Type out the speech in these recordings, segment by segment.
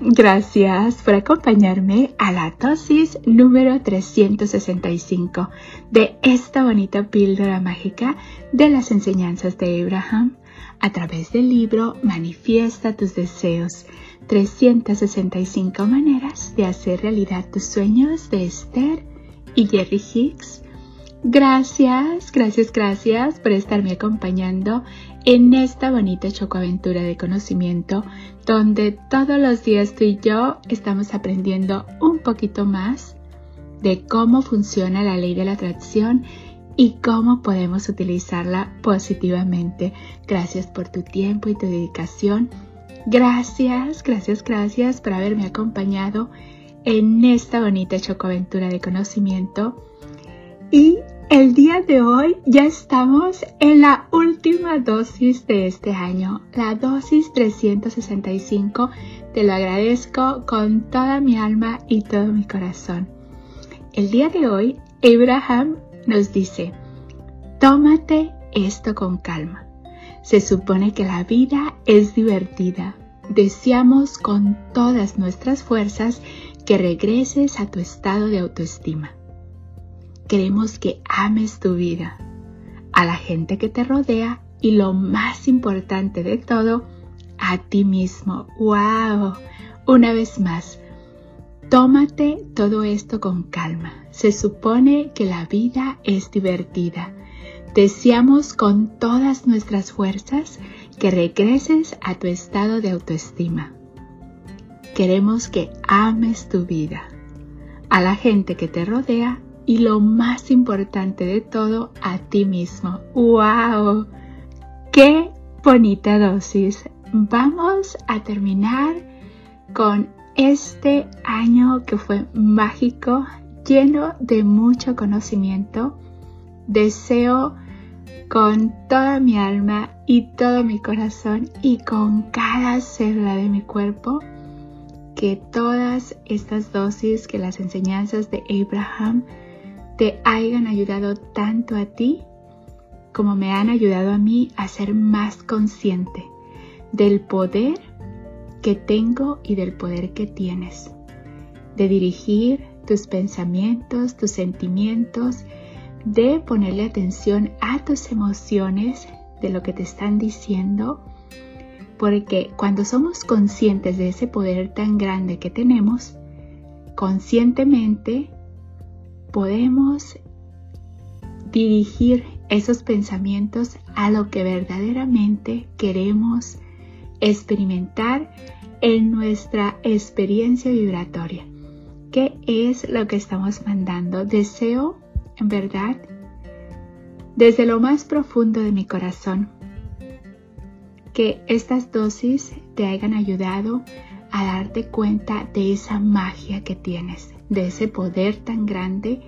Gracias por acompañarme a la dosis número 365 de esta bonita píldora mágica de las enseñanzas de Abraham a través del libro Manifiesta tus deseos, 365 maneras de hacer realidad tus sueños de Esther y Jerry Hicks. Gracias, gracias, gracias por estarme acompañando en esta bonita chocoaventura de conocimiento donde todos los días tú y yo estamos aprendiendo un poquito más de cómo funciona la ley de la atracción y cómo podemos utilizarla positivamente. Gracias por tu tiempo y tu dedicación. Gracias, gracias, gracias por haberme acompañado en esta bonita chocoaventura de conocimiento. Y el día de hoy ya estamos en la última dosis de este año, la dosis 365. Te lo agradezco con toda mi alma y todo mi corazón. El día de hoy, Abraham nos dice, tómate esto con calma. Se supone que la vida es divertida. Deseamos con todas nuestras fuerzas que regreses a tu estado de autoestima. Queremos que ames tu vida, a la gente que te rodea y lo más importante de todo, a ti mismo. ¡Wow! Una vez más, tómate todo esto con calma. Se supone que la vida es divertida. Deseamos con todas nuestras fuerzas que regreses a tu estado de autoestima. Queremos que ames tu vida, a la gente que te rodea y lo más importante de todo, a ti mismo. ¡Wow! ¡Qué bonita dosis! Vamos a terminar con este año que fue mágico, lleno de mucho conocimiento. Deseo con toda mi alma y todo mi corazón y con cada célula de mi cuerpo que todas estas dosis, que las enseñanzas de Abraham te hayan ayudado tanto a ti como me han ayudado a mí a ser más consciente del poder que tengo y del poder que tienes, de dirigir tus pensamientos, tus sentimientos, de ponerle atención a tus emociones, de lo que te están diciendo, porque cuando somos conscientes de ese poder tan grande que tenemos, conscientemente podemos dirigir esos pensamientos a lo que verdaderamente queremos experimentar en nuestra experiencia vibratoria. ¿Qué es lo que estamos mandando? Deseo, en verdad, desde lo más profundo de mi corazón, que estas dosis te hayan ayudado a darte cuenta de esa magia que tienes, de ese poder tan grande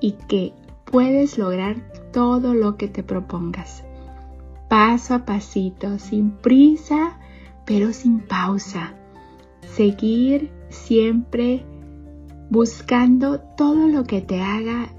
y que puedes lograr todo lo que te propongas. Paso a pasito, sin prisa, pero sin pausa. Seguir siempre buscando todo lo que te haga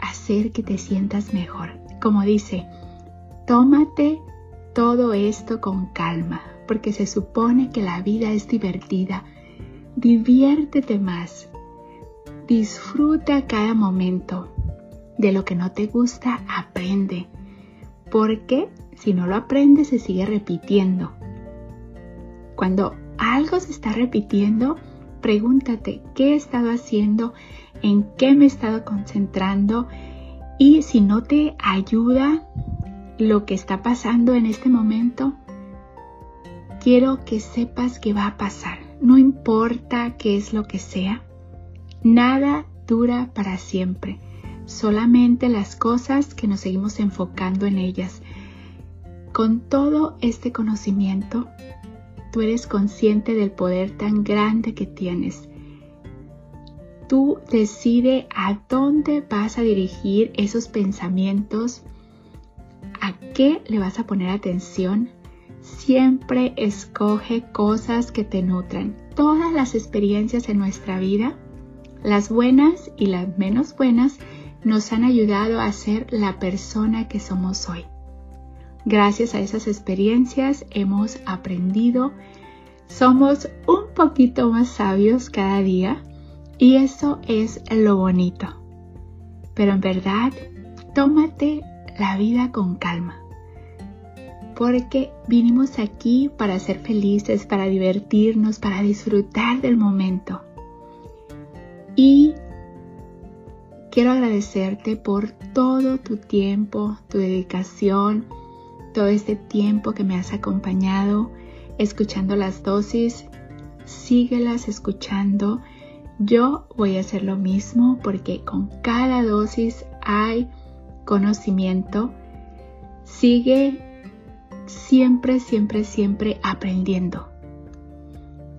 hacer que te sientas mejor. Como dice, tómate todo esto con calma, porque se supone que la vida es divertida. Diviértete más. Disfruta cada momento. De lo que no te gusta, aprende. Porque si no lo aprendes, se sigue repitiendo. Cuando algo se está repitiendo, pregúntate qué he estado haciendo, en qué me he estado concentrando y si no te ayuda lo que está pasando en este momento, quiero que sepas que va a pasar. No importa qué es lo que sea, nada dura para siempre, solamente las cosas que nos seguimos enfocando en ellas. Con todo este conocimiento, tú eres consciente del poder tan grande que tienes. Tú decide a dónde vas a dirigir esos pensamientos, a qué le vas a poner atención Siempre escoge cosas que te nutran. Todas las experiencias en nuestra vida, las buenas y las menos buenas, nos han ayudado a ser la persona que somos hoy. Gracias a esas experiencias hemos aprendido somos un poquito más sabios cada día y eso es lo bonito. Pero en verdad, tómate la vida con calma. Porque vinimos aquí para ser felices, para divertirnos, para disfrutar del momento. Y quiero agradecerte por todo tu tiempo, tu dedicación, todo este tiempo que me has acompañado escuchando las dosis. Síguelas escuchando. Yo voy a hacer lo mismo porque con cada dosis hay conocimiento. Sigue siempre, siempre, siempre aprendiendo.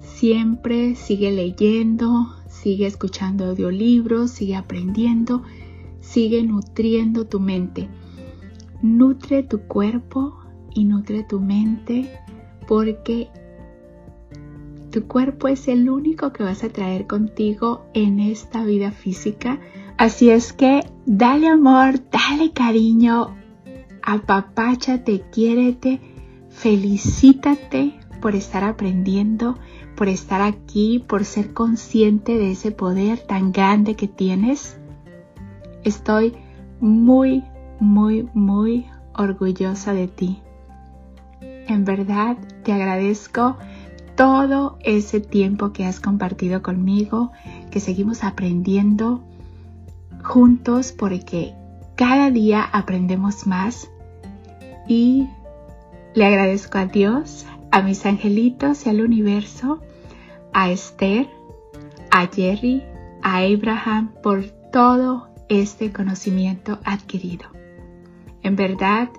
Siempre sigue leyendo, sigue escuchando audiolibros, sigue aprendiendo, sigue nutriendo tu mente. Nutre tu cuerpo y nutre tu mente porque tu cuerpo es el único que vas a traer contigo en esta vida física. Así es que dale amor, dale cariño, apapáchate, quiérete, felicítate por estar aprendiendo, por estar aquí, por ser consciente de ese poder tan grande que tienes. Estoy muy, muy, muy orgullosa de ti. En verdad te agradezco todo ese tiempo que has compartido conmigo, que seguimos aprendiendo juntos porque cada día aprendemos más y le agradezco a Dios, a mis angelitos y al universo, a Esther, a Jerry, a Abraham por todo este conocimiento adquirido. En verdad,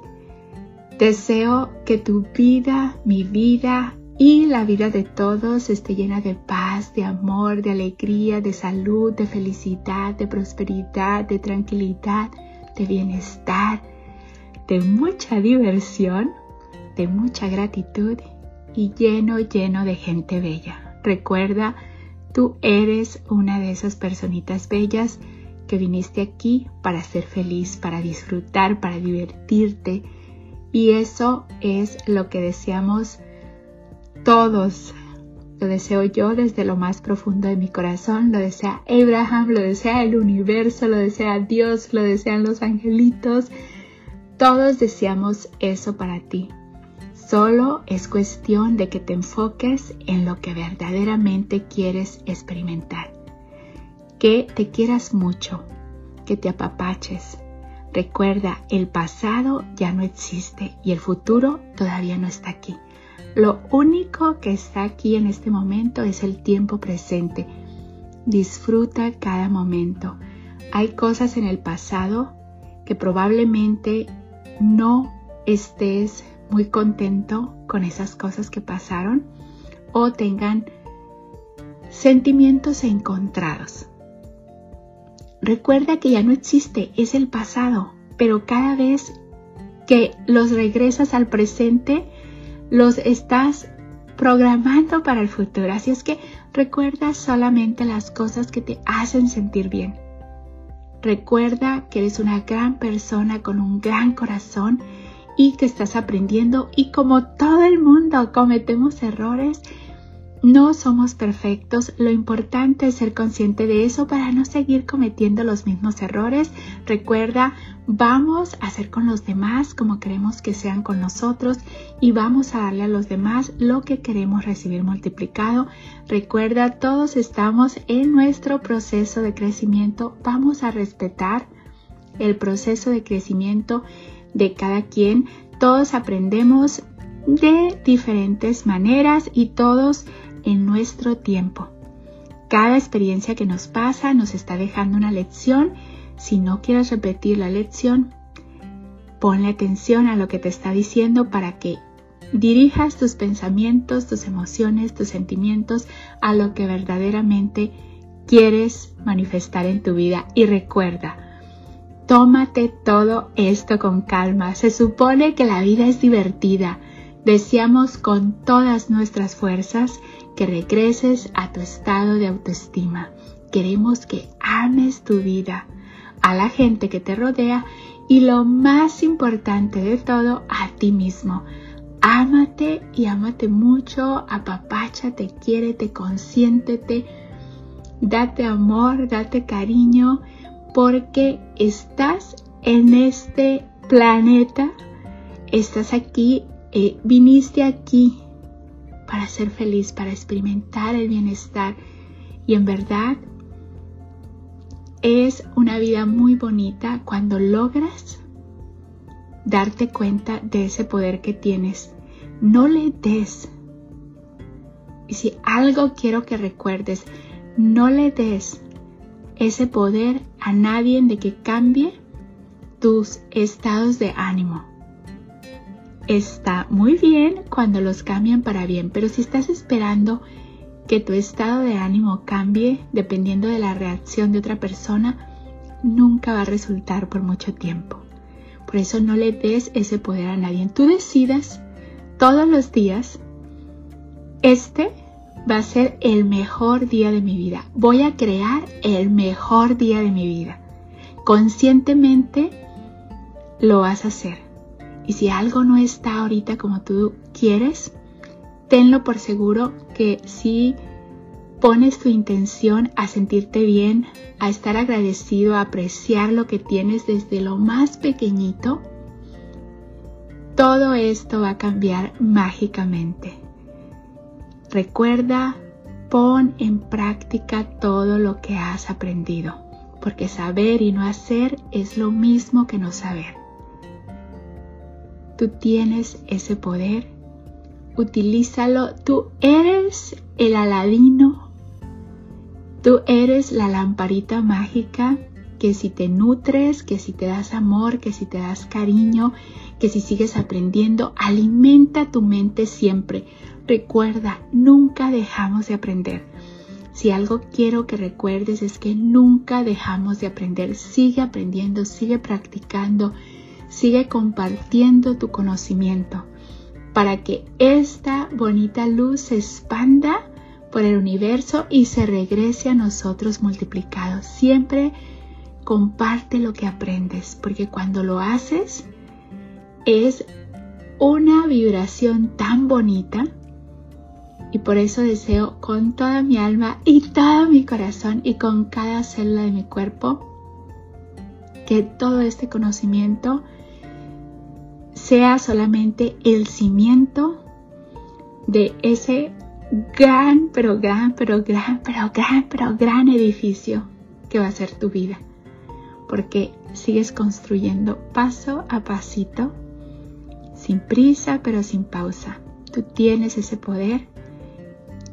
deseo que tu vida, mi vida y la vida de todos esté llena de paz, de amor, de alegría, de salud, de felicidad, de prosperidad, de tranquilidad, de bienestar, de mucha diversión, de mucha gratitud y lleno, lleno de gente bella. Recuerda, tú eres una de esas personitas bellas que viniste aquí para ser feliz, para disfrutar, para divertirte. Y eso es lo que deseamos todos. Lo deseo yo desde lo más profundo de mi corazón, lo desea Abraham, lo desea el universo, lo desea Dios, lo desean los angelitos. Todos deseamos eso para ti. Solo es cuestión de que te enfoques en lo que verdaderamente quieres experimentar que te quieras mucho, que te apapaches. Recuerda, el pasado ya no existe y el futuro todavía no está aquí. Lo único que está aquí en este momento es el tiempo presente. Disfruta cada momento. Hay cosas en el pasado que probablemente no estés muy contento con esas cosas que pasaron o tengan sentimientos encontrados. Recuerda que ya no existe, es el pasado, pero cada vez que los regresas al presente, los estás programando para el futuro. Así es que recuerda solamente las cosas que te hacen sentir bien. Recuerda que eres una gran persona con un gran corazón y que estás aprendiendo y como todo el mundo cometemos errores, no somos perfectos, lo importante es ser consciente de eso para no seguir cometiendo los mismos errores. Recuerda, vamos a hacer con los demás como queremos que sean con nosotros y vamos a darle a los demás lo que queremos recibir multiplicado. Recuerda, todos estamos en nuestro proceso de crecimiento, vamos a respetar el proceso de crecimiento de cada quien. Todos aprendemos de diferentes maneras y todos en nuestro tiempo. Cada experiencia que nos pasa nos está dejando una lección. Si no quieres repetir la lección, ponle atención a lo que te está diciendo para que dirijas tus pensamientos, tus emociones, tus sentimientos a lo que verdaderamente quieres manifestar en tu vida. Y recuerda, tómate todo esto con calma. Se supone que la vida es divertida. Deseamos con todas nuestras fuerzas que regreses a tu estado de autoestima. Queremos que ames tu vida, a la gente que te rodea y lo más importante de todo, a ti mismo. ámate y ámate mucho, apapáchate, quiérete, consiéntete, date amor, date cariño, porque estás en este planeta, estás aquí, eh, viniste aquí para ser feliz, para experimentar el bienestar. Y en verdad es una vida muy bonita cuando logras darte cuenta de ese poder que tienes. No le des. Y si algo quiero que recuerdes, no le des ese poder a nadie de que cambie tus estados de ánimo. Está muy bien cuando los cambian para bien, pero si estás esperando que tu estado de ánimo cambie dependiendo de la reacción de otra persona, nunca va a resultar por mucho tiempo. Por eso no le des ese poder a nadie. Tú decidas todos los días, este va a ser el mejor día de mi vida. Voy a crear el mejor día de mi vida. Conscientemente lo vas a hacer. Y si algo no está ahorita como tú quieres, tenlo por seguro que si pones tu intención a sentirte bien, a estar agradecido, a apreciar lo que tienes desde lo más pequeñito, todo esto va a cambiar mágicamente. Recuerda, pon en práctica todo lo que has aprendido, porque saber y no hacer es lo mismo que no saber. Tú tienes ese poder, utilízalo, tú eres el aladino, tú eres la lamparita mágica que si te nutres, que si te das amor, que si te das cariño, que si sigues aprendiendo, alimenta tu mente siempre. Recuerda, nunca dejamos de aprender. Si algo quiero que recuerdes es que nunca dejamos de aprender. Sigue aprendiendo, sigue practicando, sigue compartiendo tu conocimiento para que esta bonita luz se expanda por el universo y se regrese a nosotros multiplicado. Siempre comparte lo que aprendes, porque cuando lo haces es una vibración tan bonita y por eso deseo con toda mi alma y todo mi corazón y con cada célula de mi cuerpo que todo este conocimiento sea solamente el cimiento de ese gran, pero gran, pero gran, pero gran, pero gran edificio que va a ser tu vida porque sigues construyendo paso a pasito, sin prisa pero sin pausa. Tú tienes ese poder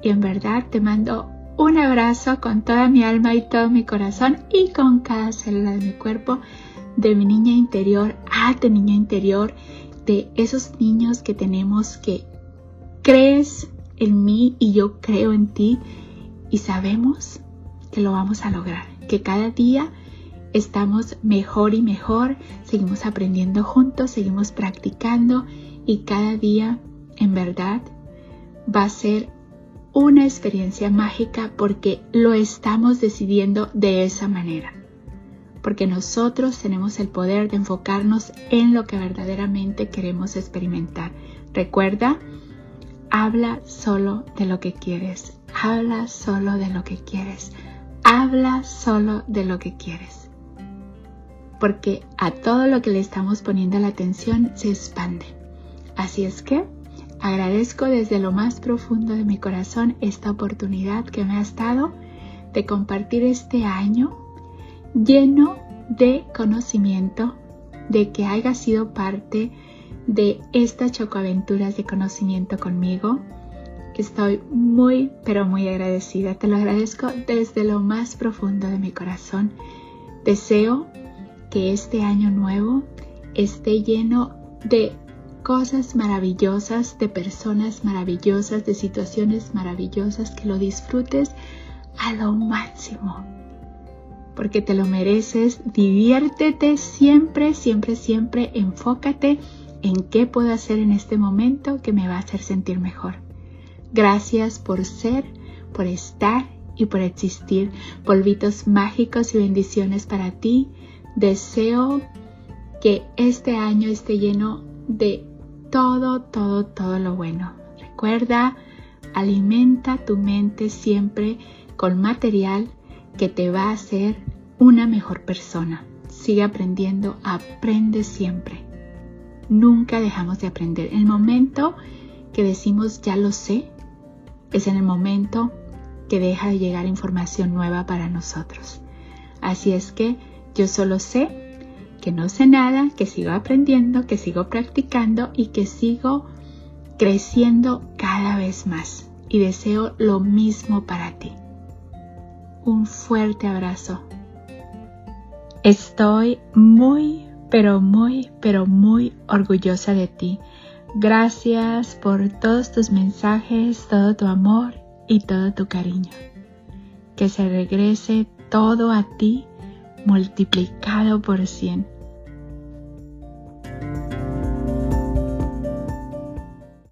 y en verdad te mando un abrazo con toda mi alma y todo mi corazón y con cada célula de mi cuerpo, de mi niña interior a tu niña interior, de esos niños que tenemos que crees en mí y yo creo en ti y sabemos que lo vamos a lograr, que cada día estamos mejor y mejor, seguimos aprendiendo juntos, seguimos practicando y cada día en verdad va a ser una experiencia mágica porque lo estamos decidiendo de esa manera. Porque nosotros tenemos el poder de enfocarnos en lo que verdaderamente queremos experimentar. Recuerda, habla solo de lo que quieres. Habla solo de lo que quieres. Habla solo de lo que quieres porque a todo lo que le estamos poniendo la atención se expande. Así es que agradezco desde lo más profundo de mi corazón esta oportunidad que me has dado de compartir este año lleno de conocimiento, de que haya sido parte de estas chocoaventuras de conocimiento conmigo. Estoy muy, pero muy agradecida. Te lo agradezco desde lo más profundo de mi corazón. Deseo que este año nuevo esté lleno de cosas maravillosas, de personas maravillosas, de situaciones maravillosas, que lo disfrutes a lo máximo. Porque te lo mereces, diviértete siempre, siempre, siempre, enfócate en qué puedo hacer en este momento que me va a hacer sentir mejor. Gracias por ser, por estar y por existir. Polvitos mágicos y bendiciones para ti Deseo que este año esté lleno de todo, todo, todo lo bueno. Recuerda, alimenta tu mente siempre con material que te va a hacer una mejor persona. Sigue aprendiendo, aprende siempre. Nunca dejamos de aprender. El momento que decimos ya lo sé es en el momento que deja de llegar información nueva para nosotros. Así es que yo solo sé que no sé nada, que sigo aprendiendo, que sigo practicando y que sigo creciendo cada vez más. Y deseo lo mismo para ti. Un fuerte abrazo. Estoy muy, pero muy, pero muy orgullosa de ti. Gracias por todos tus mensajes, todo tu amor y todo tu cariño. Que se regrese todo a ti multiplicado por cien